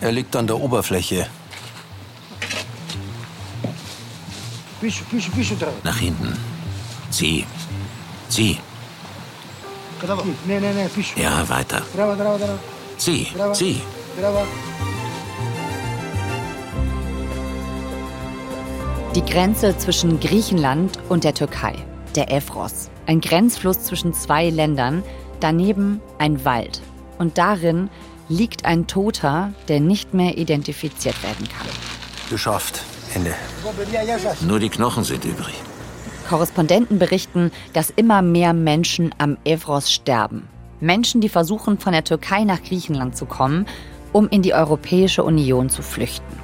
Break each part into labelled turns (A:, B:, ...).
A: Er liegt an der Oberfläche.
B: Nach hinten. Zieh. Zieh. Ja, weiter. Zieh. Zieh.
C: Die Grenze zwischen Griechenland und der Türkei, der Evros. Ein Grenzfluss zwischen zwei Ländern, daneben ein Wald. Und darin liegt ein Toter, der nicht mehr identifiziert werden kann.
A: Geschafft. Ende.
B: Nur die Knochen sind übrig.
C: Korrespondenten berichten, dass immer mehr Menschen am Evros sterben. Menschen, die versuchen, von der Türkei nach Griechenland zu kommen, um in die Europäische Union zu flüchten.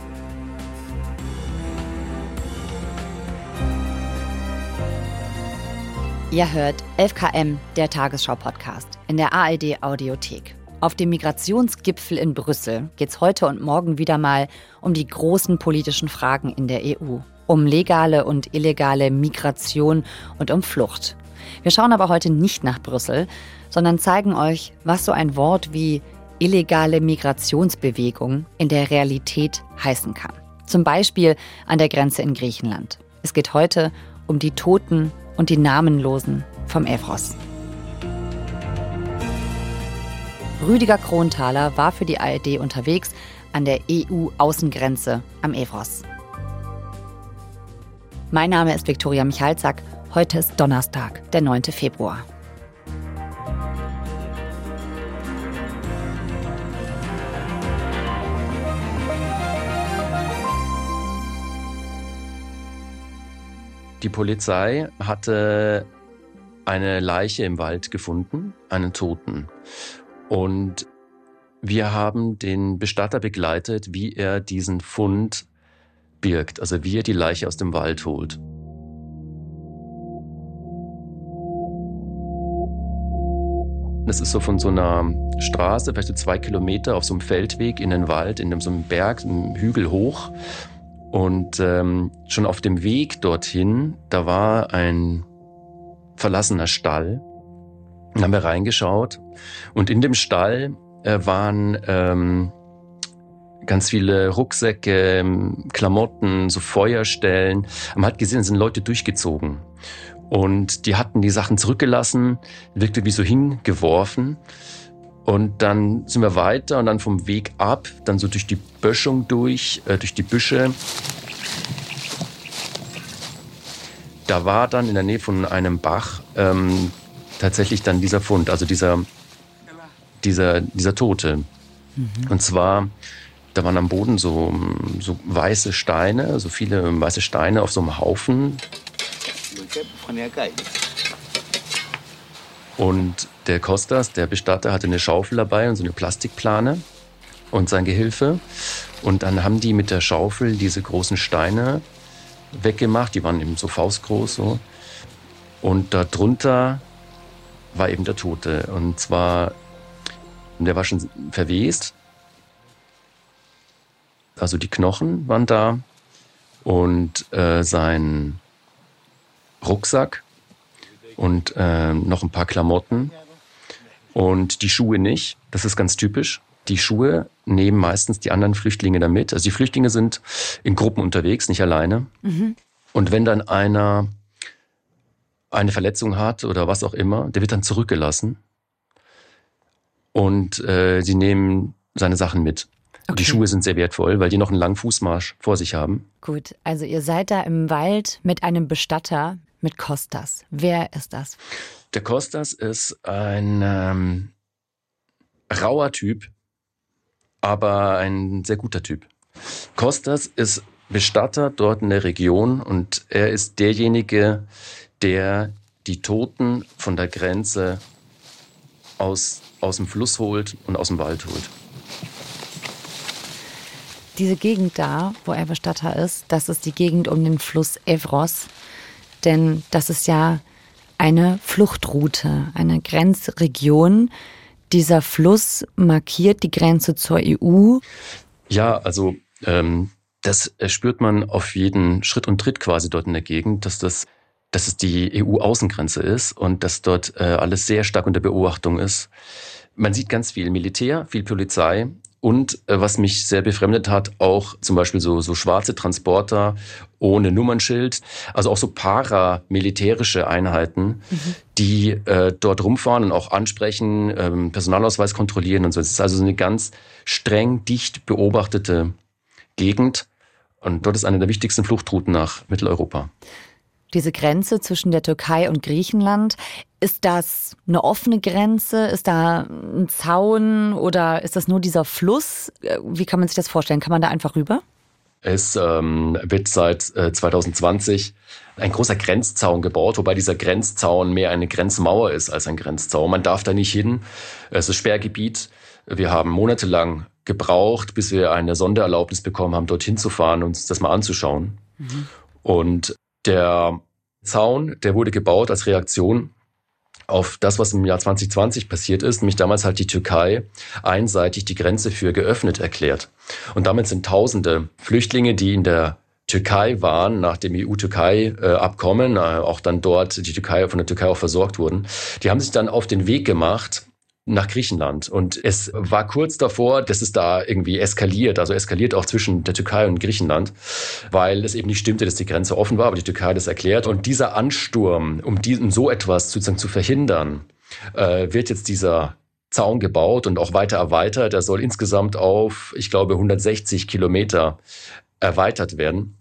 C: Ihr hört 11KM, der Tagesschau-Podcast, in der ARD Audiothek. Auf dem Migrationsgipfel in Brüssel geht es heute und morgen wieder mal um die großen politischen Fragen in der EU. Um legale und illegale Migration und um Flucht. Wir schauen aber heute nicht nach Brüssel, sondern zeigen euch, was so ein Wort wie illegale Migrationsbewegung in der Realität heißen kann. Zum Beispiel an der Grenze in Griechenland. Es geht heute um die Toten und die Namenlosen vom Evros. Rüdiger Kronthaler war für die ARD unterwegs an der EU-Außengrenze am Evros. Mein Name ist Viktoria Michalzack. Heute ist Donnerstag, der 9. Februar.
D: Die Polizei hatte eine Leiche im Wald gefunden, einen Toten. Und wir haben den Bestatter begleitet, wie er diesen Fund birgt, also wie er die Leiche aus dem Wald holt. Es ist so von so einer Straße, vielleicht so zwei Kilometer auf so einem Feldweg in den Wald, in so einem Berg, einem Hügel hoch. Und ähm, schon auf dem Weg dorthin, da war ein verlassener Stall. Dann haben wir reingeschaut und in dem Stall äh, waren ähm, ganz viele Rucksäcke, ähm, Klamotten, so Feuerstellen. Man hat gesehen, es sind Leute durchgezogen. Und die hatten die Sachen zurückgelassen, wirkte wie so hingeworfen. Und dann sind wir weiter und dann vom Weg ab, dann so durch die Böschung durch, äh, durch die Büsche. Da war dann in der Nähe von einem Bach ähm, tatsächlich dann dieser Fund, also dieser, dieser, dieser Tote. Mhm. Und zwar, da waren am Boden so, so weiße Steine, so viele weiße Steine auf so einem Haufen. Und der Kostas, der Bestatter, hatte eine Schaufel dabei und so eine Plastikplane und sein Gehilfe. Und dann haben die mit der Schaufel diese großen Steine weggemacht. Die waren eben so faustgroß so. Und darunter war eben der Tote. Und zwar, der war schon verwest. Also die Knochen waren da und äh, sein Rucksack und äh, noch ein paar Klamotten und die Schuhe nicht. Das ist ganz typisch. Die Schuhe nehmen meistens die anderen Flüchtlinge damit. Also die Flüchtlinge sind in Gruppen unterwegs, nicht alleine. Mhm. Und wenn dann einer eine Verletzung hat oder was auch immer, der wird dann zurückgelassen. Und äh, sie nehmen seine Sachen mit. Okay. Die Schuhe sind sehr wertvoll, weil die noch einen langen Fußmarsch vor sich haben.
C: Gut, also ihr seid da im Wald mit einem Bestatter, mit Kostas. Wer ist das?
D: Der Kostas ist ein ähm, rauer Typ, aber ein sehr guter Typ. Kostas ist Bestatter dort in der Region und er ist derjenige, der die Toten von der Grenze aus, aus dem Fluss holt und aus dem Wald holt.
C: Diese Gegend da, wo er Bestatter ist, das ist die Gegend um den Fluss Evros. Denn das ist ja eine Fluchtroute, eine Grenzregion. Dieser Fluss markiert die Grenze zur EU.
D: Ja, also ähm, das spürt man auf jeden Schritt und Tritt quasi dort in der Gegend, dass das dass es die EU-Außengrenze ist und dass dort äh, alles sehr stark unter Beobachtung ist. man sieht ganz viel Militär, viel Polizei und äh, was mich sehr befremdet hat, auch zum Beispiel so, so schwarze Transporter ohne Nummernschild, also auch so paramilitärische Einheiten, mhm. die äh, dort rumfahren und auch ansprechen, ähm, Personalausweis kontrollieren und so. Es ist also so eine ganz streng, dicht beobachtete Gegend. Und dort ist eine der wichtigsten Fluchtrouten nach Mitteleuropa.
C: Diese Grenze zwischen der Türkei und Griechenland, ist das eine offene Grenze? Ist da ein Zaun oder ist das nur dieser Fluss? Wie kann man sich das vorstellen? Kann man da einfach rüber?
D: Es ähm, wird seit äh, 2020 ein großer Grenzzaun gebaut, wobei dieser Grenzzaun mehr eine Grenzmauer ist als ein Grenzzaun. Man darf da nicht hin. Es ist Sperrgebiet. Wir haben monatelang gebraucht, bis wir eine Sondererlaubnis bekommen haben, dorthin zu fahren und uns das mal anzuschauen. Mhm. Und der Zaun, der wurde gebaut als Reaktion auf das, was im Jahr 2020 passiert ist, nämlich damals hat die Türkei einseitig die Grenze für geöffnet erklärt. Und damit sind Tausende Flüchtlinge, die in der Türkei waren, nach dem EU-Türkei-Abkommen, äh, auch dann dort die Türkei von der Türkei auch versorgt wurden, die haben sich dann auf den Weg gemacht nach Griechenland. Und es war kurz davor, dass es da irgendwie eskaliert, also eskaliert auch zwischen der Türkei und Griechenland, weil es eben nicht stimmte, dass die Grenze offen war, aber die Türkei hat es erklärt. Und dieser Ansturm, um diesen, so etwas sozusagen zu verhindern, äh, wird jetzt dieser Zaun gebaut und auch weiter erweitert. Er soll insgesamt auf, ich glaube, 160 Kilometer erweitert werden.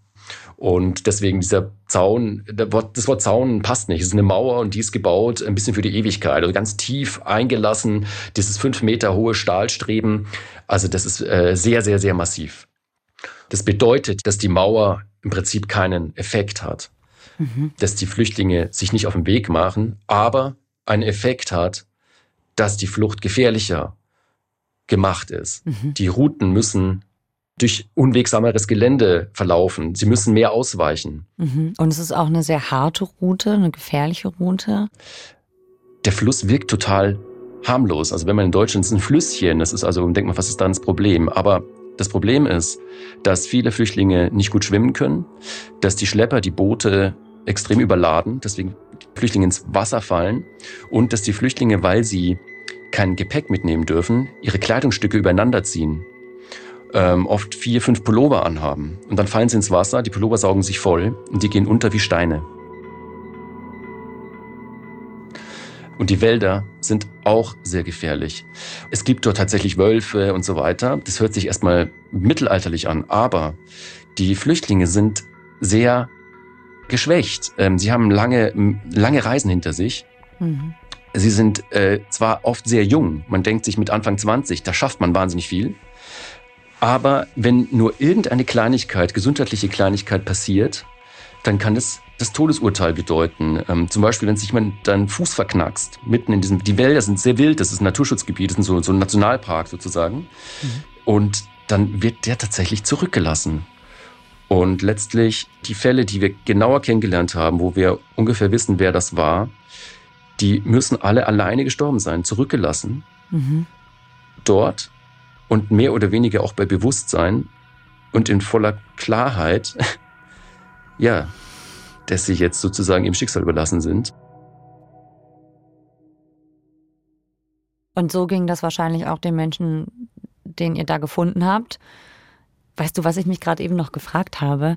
D: Und deswegen dieser Zaun, das Wort Zaun passt nicht. Es ist eine Mauer und die ist gebaut ein bisschen für die Ewigkeit. Also ganz tief eingelassen, dieses fünf Meter hohe Stahlstreben. Also das ist äh, sehr, sehr, sehr massiv. Das bedeutet, dass die Mauer im Prinzip keinen Effekt hat. Mhm. Dass die Flüchtlinge sich nicht auf den Weg machen, aber einen Effekt hat, dass die Flucht gefährlicher gemacht ist. Mhm. Die Routen müssen durch unwegsameres Gelände verlaufen. Sie müssen mehr ausweichen.
C: Mhm. Und es ist auch eine sehr harte Route, eine gefährliche Route.
D: Der Fluss wirkt total harmlos. Also wenn man in Deutschland ist ein Flüsschen, das ist also, denkt man, was ist dann das Problem? Aber das Problem ist, dass viele Flüchtlinge nicht gut schwimmen können, dass die Schlepper die Boote extrem überladen, deswegen Flüchtlinge ins Wasser fallen und dass die Flüchtlinge, weil sie kein Gepäck mitnehmen dürfen, ihre Kleidungsstücke übereinander ziehen ähm, oft vier, fünf Pullover anhaben. Und dann fallen sie ins Wasser, die Pullover saugen sich voll und die gehen unter wie Steine. Und die Wälder sind auch sehr gefährlich. Es gibt dort tatsächlich Wölfe und so weiter. Das hört sich erstmal mittelalterlich an, aber die Flüchtlinge sind sehr geschwächt. Ähm, sie haben lange, lange Reisen hinter sich. Mhm. Sie sind äh, zwar oft sehr jung, man denkt sich mit Anfang 20, da schafft man wahnsinnig viel. Aber wenn nur irgendeine Kleinigkeit, gesundheitliche Kleinigkeit passiert, dann kann das das Todesurteil bedeuten. Ähm, zum Beispiel, wenn sich jemand dann Fuß verknackst, mitten in diesem, die Wälder sind sehr wild, das ist ein Naturschutzgebiet, das ist so, so ein Nationalpark sozusagen. Mhm. Und dann wird der tatsächlich zurückgelassen. Und letztlich die Fälle, die wir genauer kennengelernt haben, wo wir ungefähr wissen, wer das war, die müssen alle alleine gestorben sein, zurückgelassen. Mhm. Dort und mehr oder weniger auch bei Bewusstsein und in voller Klarheit, ja, dass sie jetzt sozusagen im Schicksal überlassen sind.
C: Und so ging das wahrscheinlich auch den Menschen, den ihr da gefunden habt. Weißt du, was ich mich gerade eben noch gefragt habe?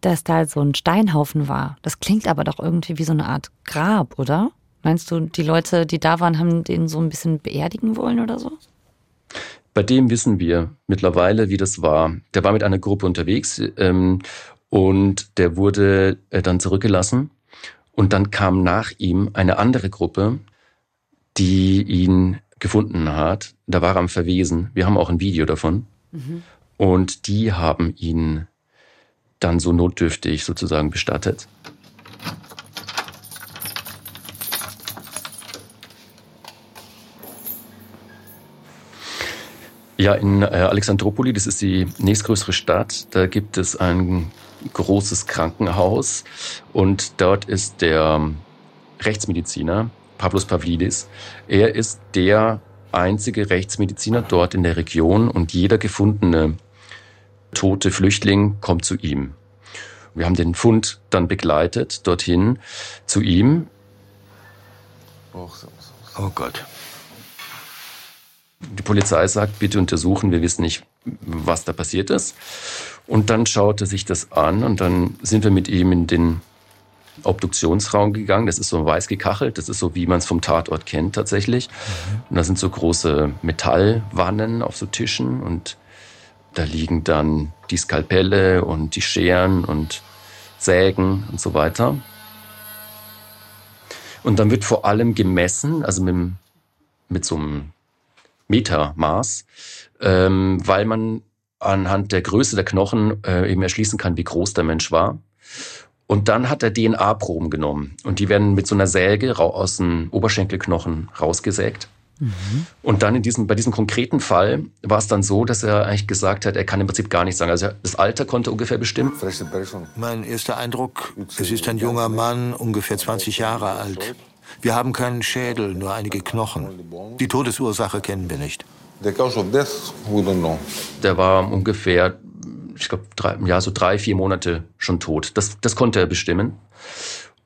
C: Dass da so ein Steinhaufen war. Das klingt aber doch irgendwie wie so eine Art Grab, oder? Meinst du, die Leute, die da waren, haben den so ein bisschen beerdigen wollen oder so?
D: Bei dem wissen wir mittlerweile, wie das war. Der war mit einer Gruppe unterwegs ähm, und der wurde äh, dann zurückgelassen. Und dann kam nach ihm eine andere Gruppe, die ihn gefunden hat. Da war er am Verwesen. Wir haben auch ein Video davon. Mhm. Und die haben ihn dann so notdürftig sozusagen bestattet. Ja, in äh, Alexandropoli, das ist die nächstgrößere Stadt, da gibt es ein großes Krankenhaus und dort ist der Rechtsmediziner Pavlos Pavlidis. Er ist der einzige Rechtsmediziner dort in der Region und jeder gefundene tote Flüchtling kommt zu ihm. Wir haben den Fund dann begleitet dorthin zu ihm.
B: Oh Gott.
D: Die Polizei sagt, bitte untersuchen, wir wissen nicht, was da passiert ist. Und dann schaut er sich das an und dann sind wir mit ihm in den Obduktionsraum gegangen. Das ist so weiß gekachelt. Das ist so, wie man es vom Tatort kennt tatsächlich. Mhm. Und da sind so große Metallwannen auf so Tischen und da liegen dann die Skalpelle und die Scheren und Sägen und so weiter. Und dann wird vor allem gemessen, also mit, mit so einem Metermaß, ähm, weil man anhand der Größe der Knochen äh, eben erschließen kann, wie groß der Mensch war. Und dann hat er DNA-Proben genommen und die werden mit so einer Säge aus dem Oberschenkelknochen rausgesägt. Mhm. Und dann in diesem, bei diesem konkreten Fall war es dann so, dass er eigentlich gesagt hat, er kann im Prinzip gar nichts sagen. Also das Alter konnte ungefähr bestimmen.
A: Mein erster Eindruck, es ist ein junger Mann, ungefähr 20 Jahre alt. Wir haben keinen Schädel, nur einige Knochen. Die Todesursache kennen wir nicht.
D: Der war ungefähr, ich glaube, ja, so drei, vier Monate schon tot. Das, das konnte er bestimmen.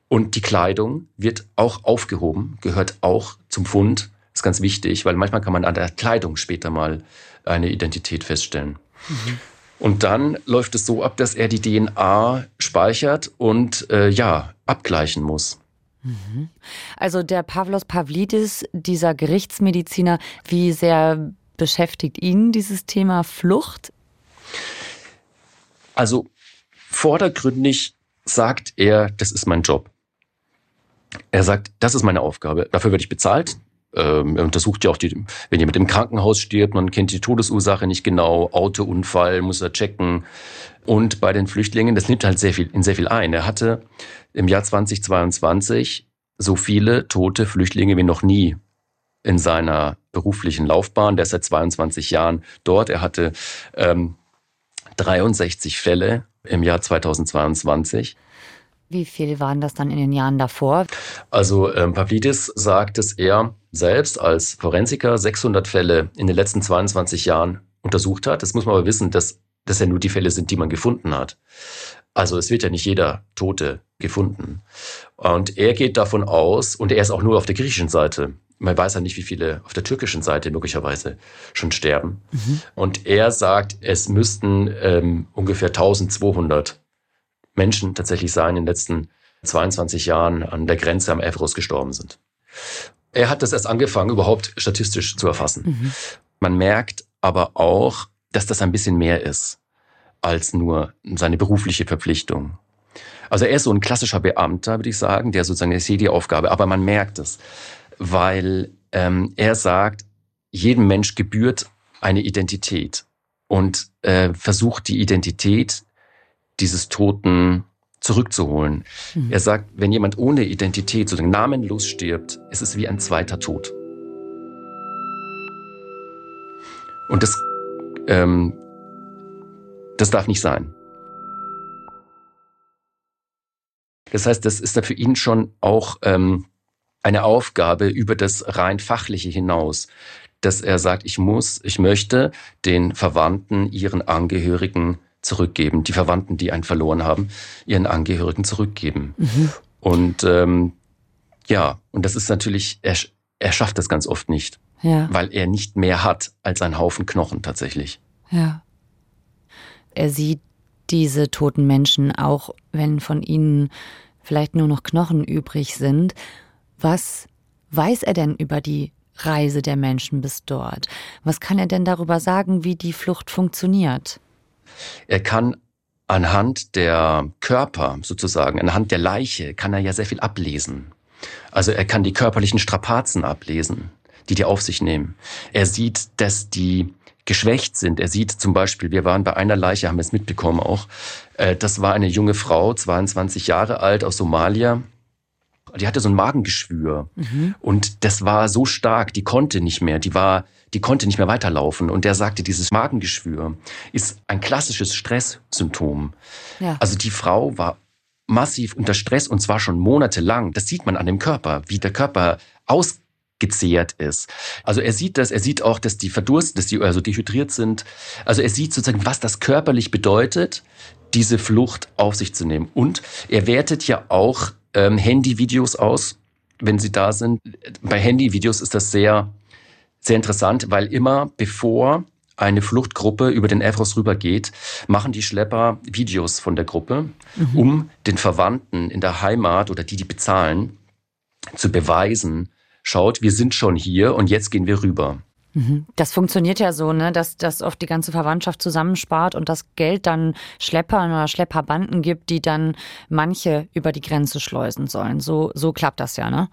D: Und die Kleidung wird auch aufgehoben, gehört auch zum Fund. Das ist ganz wichtig, weil manchmal kann man an der Kleidung später mal eine Identität feststellen. Mhm. Und dann läuft es so ab, dass er die DNA speichert und äh, ja, abgleichen muss.
C: Also der Pavlos Pavlidis, dieser Gerichtsmediziner, wie sehr beschäftigt ihn dieses Thema Flucht?
D: Also vordergründig sagt er, das ist mein Job. Er sagt, das ist meine Aufgabe. Dafür werde ich bezahlt. Ähm, er untersucht ja auch die, wenn jemand im Krankenhaus stirbt, man kennt die Todesursache nicht genau, Autounfall muss er checken. Und bei den Flüchtlingen, das nimmt halt sehr viel, in sehr viel ein. Er hatte im Jahr 2022 so viele tote Flüchtlinge wie noch nie in seiner beruflichen Laufbahn. Der ist seit 22 Jahren dort. Er hatte ähm, 63 Fälle im Jahr 2022.
C: Wie viel waren das dann in den Jahren davor?
D: Also ähm, Pavlidis sagt, dass er selbst als Forensiker 600 Fälle in den letzten 22 Jahren untersucht hat. Das muss man aber wissen, dass das ja nur die Fälle sind, die man gefunden hat. Also es wird ja nicht jeder Tote gefunden. Und er geht davon aus, und er ist auch nur auf der griechischen Seite, man weiß ja nicht, wie viele auf der türkischen Seite möglicherweise schon sterben. Mhm. Und er sagt, es müssten ähm, ungefähr 1200 Menschen tatsächlich sein, in den letzten 22 Jahren an der Grenze am Evros gestorben sind. Er hat das erst angefangen, überhaupt statistisch zu erfassen. Mhm. Man merkt aber auch, dass das ein bisschen mehr ist als nur seine berufliche Verpflichtung. Also er ist so ein klassischer Beamter, würde ich sagen, der sozusagen, ich sehe die Aufgabe, aber man merkt es, weil ähm, er sagt, jedem Mensch gebührt eine Identität und äh, versucht die Identität dieses Toten zurückzuholen. Mhm. Er sagt, wenn jemand ohne Identität sozusagen namenlos stirbt, ist es wie ein zweiter Tod. Und das, ähm, das darf nicht sein. Das heißt, das ist da für ihn schon auch ähm, eine Aufgabe über das rein fachliche hinaus, dass er sagt, ich muss, ich möchte den Verwandten, ihren Angehörigen zurückgeben, die Verwandten, die einen verloren haben, ihren Angehörigen zurückgeben. Mhm. Und ähm, ja, und das ist natürlich, er, er schafft das ganz oft nicht, ja. weil er nicht mehr hat als ein Haufen Knochen tatsächlich.
C: Ja. Er sieht diese toten Menschen, auch wenn von ihnen vielleicht nur noch Knochen übrig sind. Was weiß er denn über die Reise der Menschen bis dort? Was kann er denn darüber sagen, wie die Flucht funktioniert?
D: Er kann anhand der Körper sozusagen, anhand der Leiche, kann er ja sehr viel ablesen. Also er kann die körperlichen Strapazen ablesen, die die auf sich nehmen. Er sieht, dass die geschwächt sind. Er sieht zum Beispiel, wir waren bei einer Leiche, haben wir es mitbekommen auch, äh, das war eine junge Frau, 22 Jahre alt aus Somalia. Die hatte so ein Magengeschwür mhm. und das war so stark, die konnte nicht mehr, die war, die konnte nicht mehr weiterlaufen. Und der sagte, dieses Magengeschwür ist ein klassisches Stresssymptom. Ja. Also die Frau war massiv unter Stress und zwar schon monatelang. Das sieht man an dem Körper, wie der Körper aus gezehrt ist. Also er sieht das, er sieht auch, dass die verdursten, dass die also dehydriert sind. Also er sieht sozusagen, was das körperlich bedeutet, diese Flucht auf sich zu nehmen. Und er wertet ja auch ähm, Handyvideos aus, wenn sie da sind. Bei Handyvideos ist das sehr sehr interessant, weil immer bevor eine Fluchtgruppe über den Evros rübergeht, machen die Schlepper Videos von der Gruppe, mhm. um den Verwandten in der Heimat oder die, die bezahlen, zu beweisen, schaut, wir sind schon hier und jetzt gehen wir rüber.
C: Mhm. Das funktioniert ja so, ne, dass, dass oft die ganze Verwandtschaft zusammenspart und das Geld dann Schleppern oder Schlepperbanden gibt, die dann manche über die Grenze schleusen sollen. So, so klappt das ja, ne?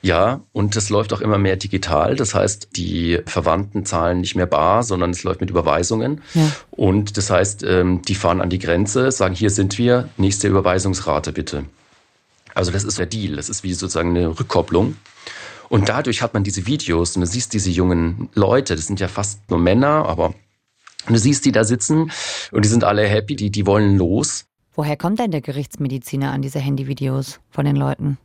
D: Ja, und es läuft auch immer mehr digital. Das heißt, die Verwandten zahlen nicht mehr bar, sondern es läuft mit Überweisungen. Ja. Und das heißt, ähm, die fahren an die Grenze, sagen, hier sind wir, nächste Überweisungsrate bitte. Also das ist der Deal. Das ist wie sozusagen eine Rückkopplung. Und dadurch hat man diese Videos und du siehst diese jungen Leute, das sind ja fast nur Männer, aber du siehst die da sitzen und die sind alle happy, die, die wollen los.
C: Woher kommt denn der Gerichtsmediziner an diese Handyvideos von den Leuten?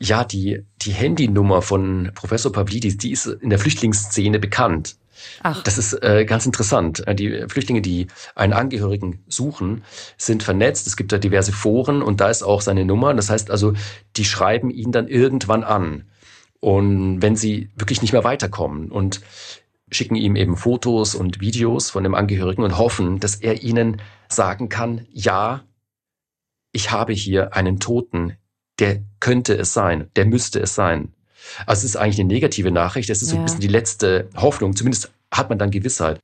D: Ja, die, die Handynummer von Professor Pavlidis, die ist in der Flüchtlingsszene bekannt. Ach. Das ist äh, ganz interessant. Äh, die Flüchtlinge, die einen Angehörigen suchen, sind vernetzt. Es gibt da diverse Foren und da ist auch seine Nummer. Das heißt also, die schreiben ihn dann irgendwann an. Und wenn sie wirklich nicht mehr weiterkommen und schicken ihm eben Fotos und Videos von dem Angehörigen und hoffen, dass er ihnen sagen kann, ja, ich habe hier einen Toten der könnte es sein, der müsste es sein. Also es ist eigentlich eine negative Nachricht, es ist ja. so ein bisschen die letzte Hoffnung, zumindest hat man dann Gewissheit.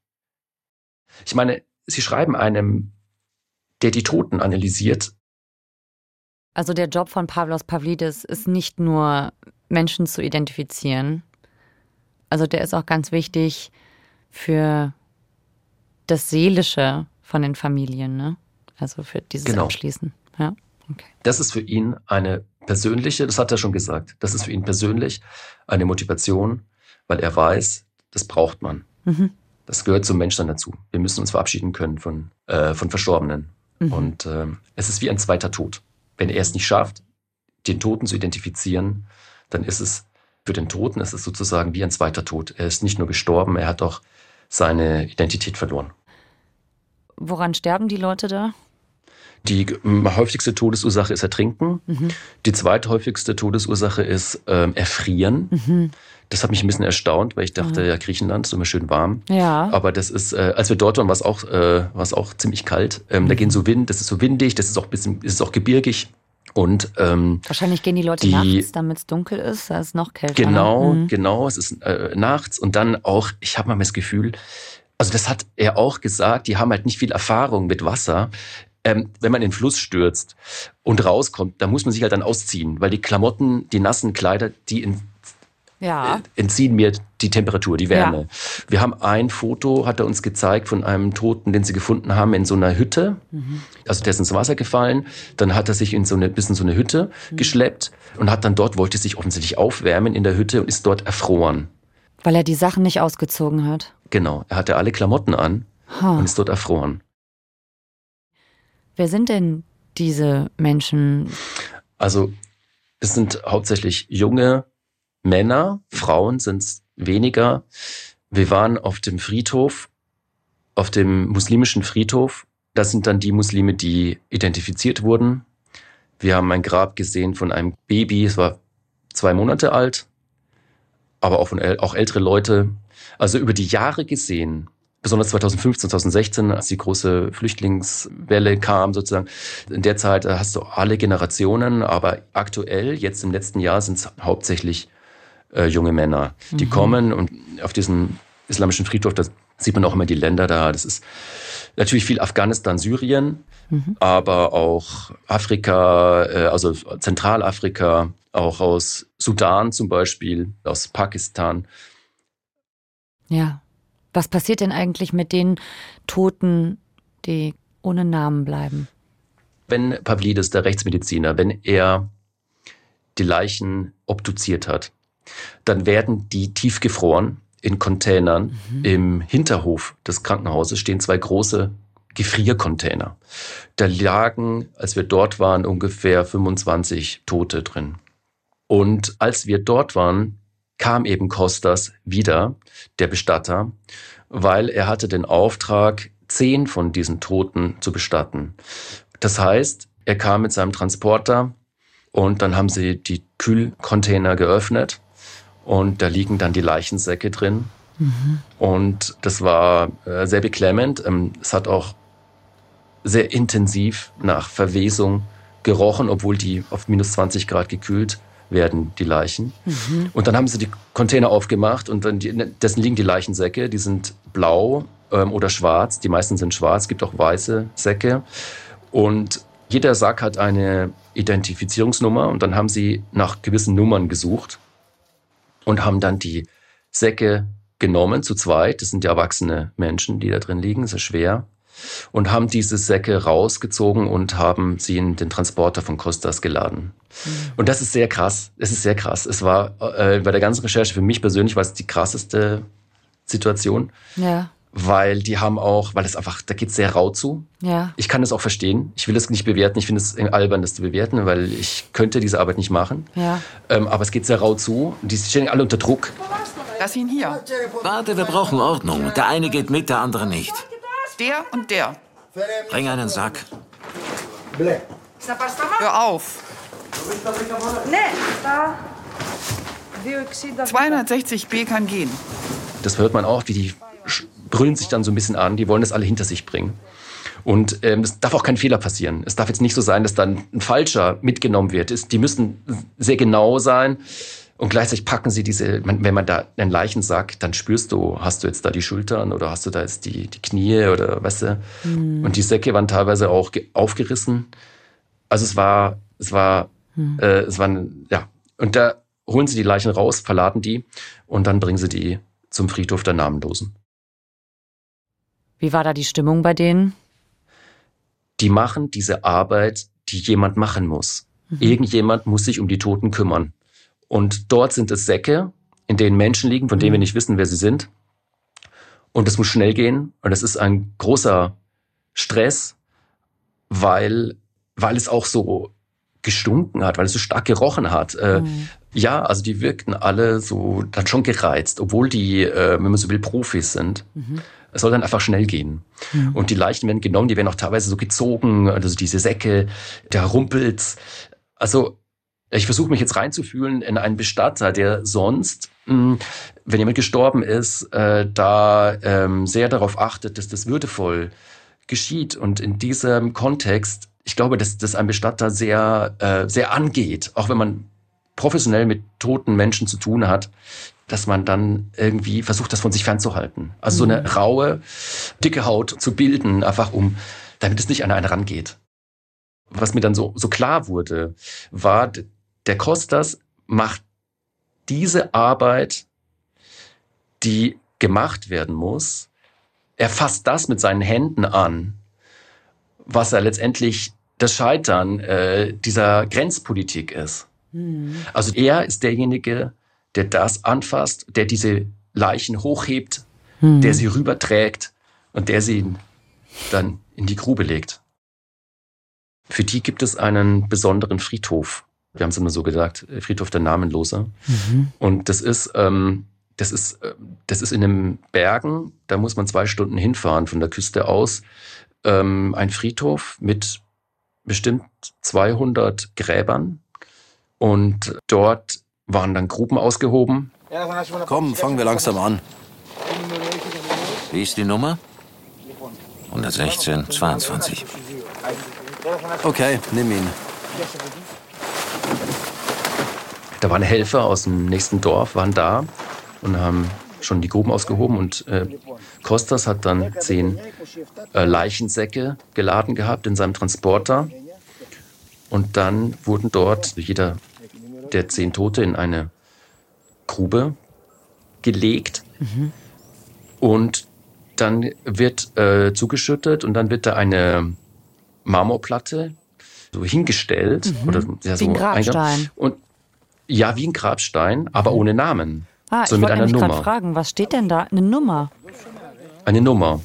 D: Ich meine, Sie schreiben einem, der die Toten analysiert.
C: Also der Job von Pavlos Pavlidis ist nicht nur Menschen zu identifizieren, also der ist auch ganz wichtig für das Seelische von den Familien, ne? Also für dieses genau. Abschließen. Ja.
D: Okay. Das ist für ihn eine persönliche, das hat er schon gesagt, das ist für ihn persönlich eine Motivation, weil er weiß, das braucht man. Mhm. Das gehört zum Menschsein dazu. Wir müssen uns verabschieden können von, äh, von Verstorbenen. Mhm. Und äh, es ist wie ein zweiter Tod. Wenn er es nicht schafft, den Toten zu identifizieren, dann ist es für den Toten ist es sozusagen wie ein zweiter Tod. Er ist nicht nur gestorben, er hat auch seine Identität verloren.
C: Woran sterben die Leute da?
D: Die ähm, häufigste Todesursache ist Ertrinken. Mhm. Die zweithäufigste Todesursache ist ähm, Erfrieren. Mhm. Das hat mich ein bisschen erstaunt, weil ich dachte, mhm. ja, Griechenland ist immer schön warm. Ja. Aber das ist, äh, als wir dort waren, war es auch, äh, auch ziemlich kalt. Ähm, da mhm. gehen so Wind, das ist so windig, das ist auch ein bisschen, ist auch gebirgig. Und ähm,
C: wahrscheinlich gehen die Leute die, nachts, damit es dunkel ist, da ist noch kälter.
D: Genau, mhm. genau, es ist äh, nachts und dann auch, ich habe mal das Gefühl, also das hat er auch gesagt, die haben halt nicht viel Erfahrung mit Wasser ähm, wenn man in den Fluss stürzt und rauskommt, da muss man sich halt dann ausziehen, weil die Klamotten, die nassen Kleider, die in, ja. äh, entziehen mir die Temperatur, die Wärme. Ja. Wir haben ein Foto, hat er uns gezeigt, von einem Toten, den sie gefunden haben in so einer Hütte. Mhm. Also der ist ins Wasser gefallen, dann hat er sich in so eine, bis in so eine Hütte mhm. geschleppt und hat dann dort, wollte sich offensichtlich aufwärmen in der Hütte und ist dort erfroren.
C: Weil er die Sachen nicht ausgezogen hat.
D: Genau, er hatte alle Klamotten an huh. und ist dort erfroren.
C: Wer sind denn diese Menschen?
D: Also es sind hauptsächlich junge Männer, Frauen sind es weniger. Wir waren auf dem Friedhof, auf dem muslimischen Friedhof. Das sind dann die Muslime, die identifiziert wurden. Wir haben ein Grab gesehen von einem Baby, es war zwei Monate alt, aber auch, von, auch ältere Leute. Also über die Jahre gesehen besonders 2015, 2016, als die große Flüchtlingswelle kam sozusagen. In der Zeit äh, hast du alle Generationen, aber aktuell, jetzt im letzten Jahr, sind es hauptsächlich äh, junge Männer, die mhm. kommen und auf diesem islamischen Friedhof, da sieht man auch immer die Länder da. Das ist natürlich viel Afghanistan, Syrien, mhm. aber auch Afrika, äh, also Zentralafrika, auch aus Sudan zum Beispiel, aus Pakistan.
C: Ja. Was passiert denn eigentlich mit den Toten, die ohne Namen bleiben?
D: Wenn Pavlidis, der Rechtsmediziner, wenn er die Leichen obduziert hat, dann werden die tiefgefroren in Containern. Mhm. Im Hinterhof des Krankenhauses stehen zwei große Gefriercontainer. Da lagen, als wir dort waren, ungefähr 25 Tote drin. Und als wir dort waren, kam eben Kostas wieder, der Bestatter, weil er hatte den Auftrag, zehn von diesen Toten zu bestatten. Das heißt, er kam mit seinem Transporter und dann haben sie die Kühlcontainer geöffnet Und da liegen dann die Leichensäcke drin. Mhm. Und das war äh, sehr beklemmend. Ähm, es hat auch sehr intensiv nach Verwesung gerochen, obwohl die auf minus 20 Grad gekühlt werden, die Leichen. Mhm. Und dann haben sie die Container aufgemacht und dann die, dessen liegen die Leichensäcke. Die sind blau ähm, oder schwarz. Die meisten sind schwarz. Es gibt auch weiße Säcke. Und jeder Sack hat eine Identifizierungsnummer und dann haben sie nach gewissen Nummern gesucht und haben dann die Säcke genommen, zu zweit. Das sind ja erwachsene Menschen, die da drin liegen, das ist schwer. Und haben diese Säcke rausgezogen und haben sie in den Transporter von Costas geladen. Mhm. Und das ist sehr krass. Es ist sehr krass. Es war äh, bei der ganzen Recherche für mich persönlich war es die krasseste Situation. Ja weil die haben auch, weil es einfach, da geht es sehr rau zu. Ja. Ich kann das auch verstehen. Ich will es nicht bewerten. Ich finde es albern, das zu bewerten, weil ich könnte diese Arbeit nicht machen. Ja. Ähm, aber es geht sehr rau zu. Die stehen alle unter Druck.
E: Lass ihn hier.
B: Warte, wir brauchen Ordnung. Der eine geht mit, der andere nicht.
E: Der und der.
B: Bring einen Sack.
E: Hör auf. 260 B kann gehen.
D: Das hört man auch, wie die brüllen sich dann so ein bisschen an, die wollen das alle hinter sich bringen. Und ähm, es darf auch kein Fehler passieren. Es darf jetzt nicht so sein, dass dann ein falscher mitgenommen wird. Die müssen sehr genau sein. Und gleichzeitig packen sie diese, wenn man da einen Leichen sagt, dann spürst du, hast du jetzt da die Schultern oder hast du da jetzt die, die Knie oder weißt du. Mhm. Und die Säcke waren teilweise auch aufgerissen. Also es war, es war, mhm. äh, es waren, ja. Und da holen sie die Leichen raus, verladen die und dann bringen sie die zum Friedhof der Namenlosen.
C: Wie war da die Stimmung bei denen?
D: Die machen diese Arbeit, die jemand machen muss. Mhm. Irgendjemand muss sich um die Toten kümmern. Und dort sind es Säcke, in denen Menschen liegen, von denen mhm. wir nicht wissen, wer sie sind. Und es muss schnell gehen. Und es ist ein großer Stress, weil, weil es auch so gestunken hat, weil es so stark gerochen hat. Äh, mhm. Ja, also die wirkten alle so dann schon gereizt, obwohl die, äh, wenn man so will, Profis sind. Mhm. Es soll dann einfach schnell gehen. Mhm. Und die Leichen werden genommen, die werden auch teilweise so gezogen, also diese Säcke, der rumpelt. Also ich versuche mich jetzt reinzufühlen in einen Bestatter, der sonst, hm, wenn jemand gestorben ist, äh, da ähm, sehr darauf achtet, dass das würdevoll geschieht. Und in diesem Kontext, ich glaube, dass das ein Bestatter sehr, äh, sehr angeht, auch wenn man professionell mit toten Menschen zu tun hat, dass man dann irgendwie versucht, das von sich fernzuhalten. Also so eine mhm. raue, dicke Haut zu bilden, einfach um, damit es nicht an einen rangeht. Was mir dann so, so klar wurde, war, der Kostas macht diese Arbeit, die gemacht werden muss. Er fasst das mit seinen Händen an, was er letztendlich das Scheitern äh, dieser Grenzpolitik ist. Mhm. Also er ist derjenige, der das anfasst, der diese Leichen hochhebt, mhm. der sie rüberträgt und der sie dann in die Grube legt. Für die gibt es einen besonderen Friedhof. Wir haben es immer so gesagt, Friedhof der Namenloser. Mhm. Und das ist, ähm, das ist, äh, das ist in den Bergen. Da muss man zwei Stunden hinfahren von der Küste aus. Ähm, ein Friedhof mit bestimmt 200 Gräbern. Und dort waren dann Gruppen ausgehoben.
B: Komm, fangen wir langsam an. Wie ist die Nummer? 116, 22.
A: Okay, nimm ihn.
D: Da waren Helfer aus dem nächsten Dorf, waren da und haben schon die Gruben ausgehoben und äh, Kostas hat dann zehn äh, Leichensäcke geladen gehabt in seinem Transporter und dann wurden dort jeder der zehn Tote in eine Grube gelegt mhm. und dann wird äh, zugeschüttet und dann wird da eine Marmorplatte so hingestellt mhm. oder ja,
C: so wie ein Grabstein.
D: Und ja, wie ein Grabstein, aber mhm. ohne Namen.
C: Ah, so ich mit einer Nummer. fragen, was steht denn da? Eine Nummer?
D: Eine Nummer.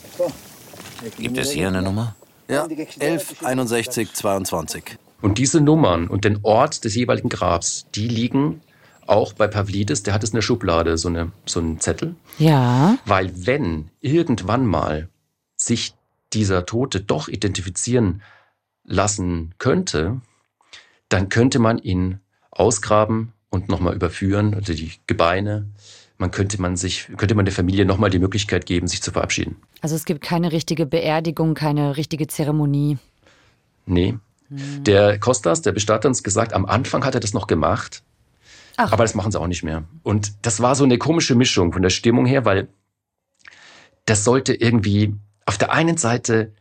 B: Gibt es hier eine Nummer?
A: Ja, 11 61 22.
D: Und diese Nummern und den Ort des jeweiligen Grabs, die liegen auch bei Pavlidis, der hat es in der Schublade, so, eine, so einen Zettel.
C: Ja.
D: Weil wenn irgendwann mal sich dieser Tote doch identifizieren lassen könnte, dann könnte man ihn ausgraben und nochmal überführen, also die Gebeine. Man könnte man sich, könnte man der Familie nochmal die Möglichkeit geben, sich zu verabschieden.
C: Also es gibt keine richtige Beerdigung, keine richtige Zeremonie.
D: Nee. Hm. Der Kostas, der Bestatter, hat uns gesagt, am Anfang hat er das noch gemacht. Ach. Aber das machen sie auch nicht mehr. Und das war so eine komische Mischung von der Stimmung her, weil das sollte irgendwie auf der einen Seite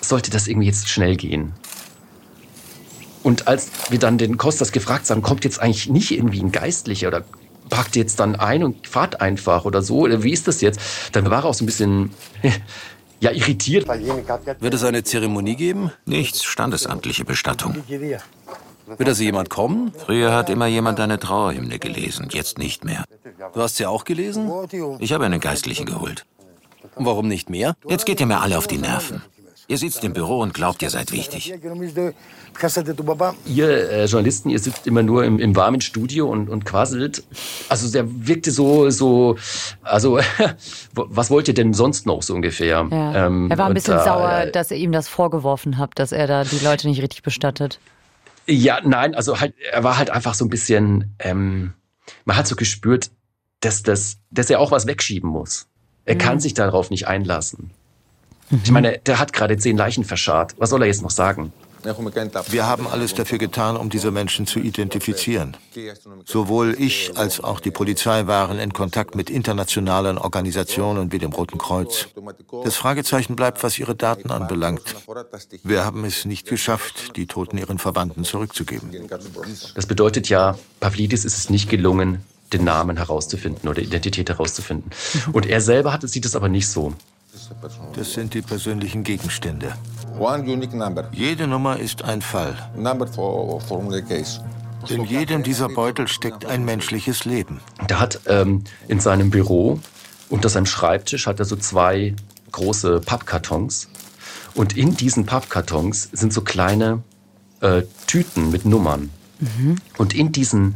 D: sollte das irgendwie jetzt schnell gehen. Und als wir dann den Kostas gefragt haben, kommt jetzt eigentlich nicht irgendwie ein Geistlicher oder packt jetzt dann ein und fahrt einfach oder so, oder wie ist das jetzt? Dann war er auch so ein bisschen ja, irritiert.
B: Wird es eine Zeremonie geben?
F: Nichts, standesamtliche Bestattung.
B: Wird also jemand kommen?
F: Früher hat immer jemand eine Trauerhymne gelesen, jetzt nicht mehr.
B: Du hast sie auch gelesen?
F: Ich habe einen Geistlichen geholt.
B: Und warum nicht mehr?
F: Jetzt geht ihr mir alle auf die Nerven. Ihr sitzt im Büro und glaubt, ihr seid wichtig.
D: Ihr äh, Journalisten, ihr sitzt immer nur im, im warmen Studio und, und quasselt. Also der wirkte so, so, also was wollt ihr denn sonst noch so ungefähr?
C: Ja. Ähm, er war ein bisschen da, sauer, äh, dass ihr ihm das vorgeworfen habt, dass er da die Leute nicht richtig bestattet.
D: Ja, nein, also halt, er war halt einfach so ein bisschen, ähm, man hat so gespürt, dass, das, dass er auch was wegschieben muss. Er mhm. kann sich darauf nicht einlassen. Mhm. Ich meine, der hat gerade zehn Leichen verscharrt. Was soll er jetzt noch sagen?
A: Wir haben alles dafür getan, um diese Menschen zu identifizieren. Sowohl ich als auch die Polizei waren in Kontakt mit internationalen Organisationen wie dem Roten Kreuz. Das Fragezeichen bleibt, was ihre Daten anbelangt. Wir haben es nicht geschafft, die Toten ihren Verwandten zurückzugeben.
D: Das bedeutet ja, Pavlidis ist es nicht gelungen, den Namen herauszufinden oder Identität herauszufinden. Und er selber hat, sieht es aber nicht so.
A: Das sind die persönlichen Gegenstände. Jede Nummer ist ein Fall. In jedem dieser Beutel steckt ein menschliches Leben.
D: Der hat ähm, in seinem Büro unter seinem Schreibtisch hat er so zwei große Pappkartons. Und in diesen Pappkartons sind so kleine äh, Tüten mit Nummern. Mhm. Und in diesen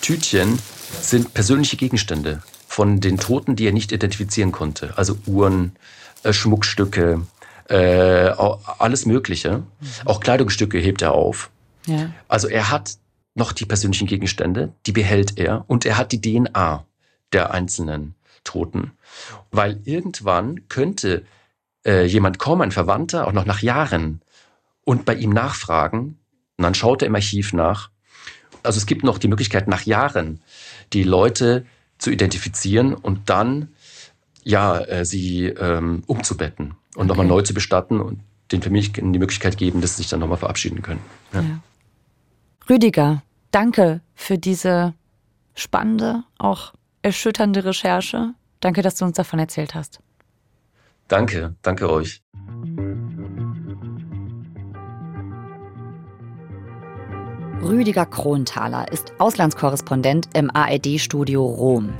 D: Tütchen sind persönliche Gegenstände von den Toten, die er nicht identifizieren konnte. Also Uhren, äh, Schmuckstücke, äh, alles Mögliche. Mhm. Auch Kleidungsstücke hebt er auf. Ja. Also er hat noch die persönlichen Gegenstände, die behält er und er hat die DNA der einzelnen Toten. Weil irgendwann könnte äh, jemand kommen, ein Verwandter, auch noch nach Jahren, und bei ihm nachfragen. Und dann schaut er im Archiv nach. Also es gibt noch die Möglichkeit, nach Jahren die Leute zu identifizieren und dann ja äh, sie ähm, umzubetten und okay. nochmal neu zu bestatten und den Familien die Möglichkeit geben, dass sie sich dann nochmal verabschieden können. Ja. Ja.
C: Rüdiger, danke für diese spannende, auch erschütternde Recherche. Danke, dass du uns davon erzählt hast.
D: Danke, danke euch.
C: Rüdiger Kronthaler ist Auslandskorrespondent im ARD-Studio Rom.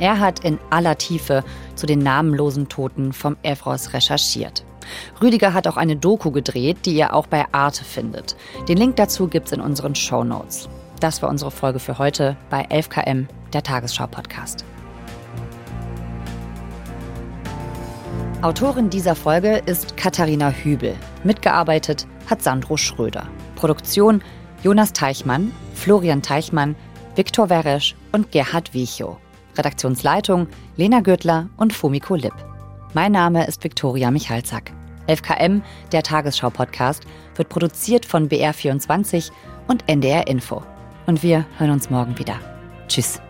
C: Er hat in aller Tiefe zu den namenlosen Toten vom Evros recherchiert. Rüdiger hat auch eine Doku gedreht, die ihr auch bei Arte findet. Den Link dazu gibt's in unseren Show Notes. Das war unsere Folge für heute bei 11KM, der Tagesschau-Podcast. Autorin dieser Folge ist Katharina Hübel. Mitgearbeitet hat Sandro Schröder. Produktion Jonas Teichmann, Florian Teichmann, Viktor Weresch und Gerhard Wiechow. Redaktionsleitung Lena Gürtler und Fumiko Lipp. Mein Name ist Viktoria Michalzack. 11KM, der Tagesschau-Podcast, wird produziert von BR24 und NDR Info. Und wir hören uns morgen wieder. Tschüss.